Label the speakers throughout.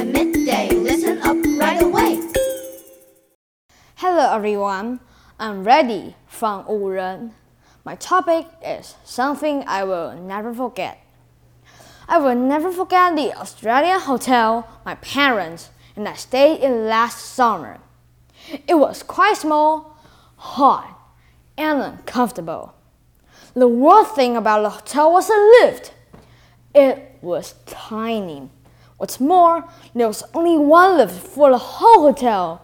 Speaker 1: at midday. Listen up right away. Hello everyone. I'm ready from Wuren. My topic is something I will never forget. I will never forget the Australian hotel my parents and I stayed in last summer. It was quite small, hot, and uncomfortable. The worst thing about the hotel was the lift. It was tiny What's more, there was only one lift for the whole hotel.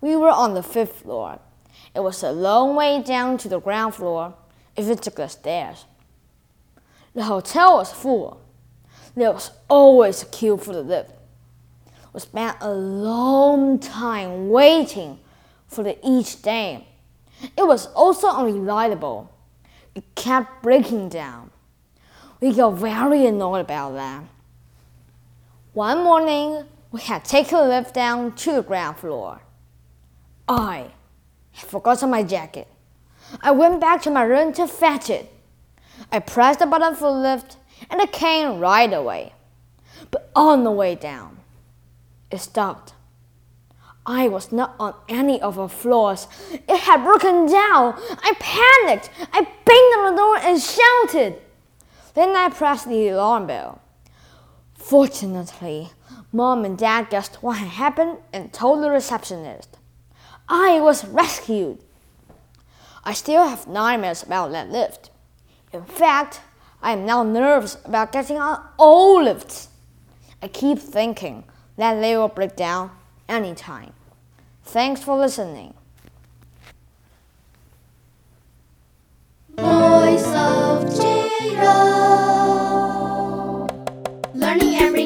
Speaker 1: We were on the fifth floor. It was a long way down to the ground floor if you took the stairs. The hotel was full. There was always a queue for the lift. We spent a long time waiting for the each day. It was also unreliable. It kept breaking down. We got very annoyed about that. One morning, we had taken a lift down to the ground floor. I had forgotten my jacket. I went back to my room to fetch it. I pressed the button for the lift and it came right away. But on the way down, it stopped. I was not on any of the floors. It had broken down. I panicked. I banged on the door and shouted. Then I pressed the alarm bell. Fortunately, mom and dad guessed what had happened and told the receptionist. I was rescued. I still have nightmares about that lift. In fact, I am now nervous about getting on all lifts. I keep thinking that they will break down anytime. Thanks for listening.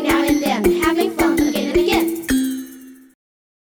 Speaker 2: Now and then.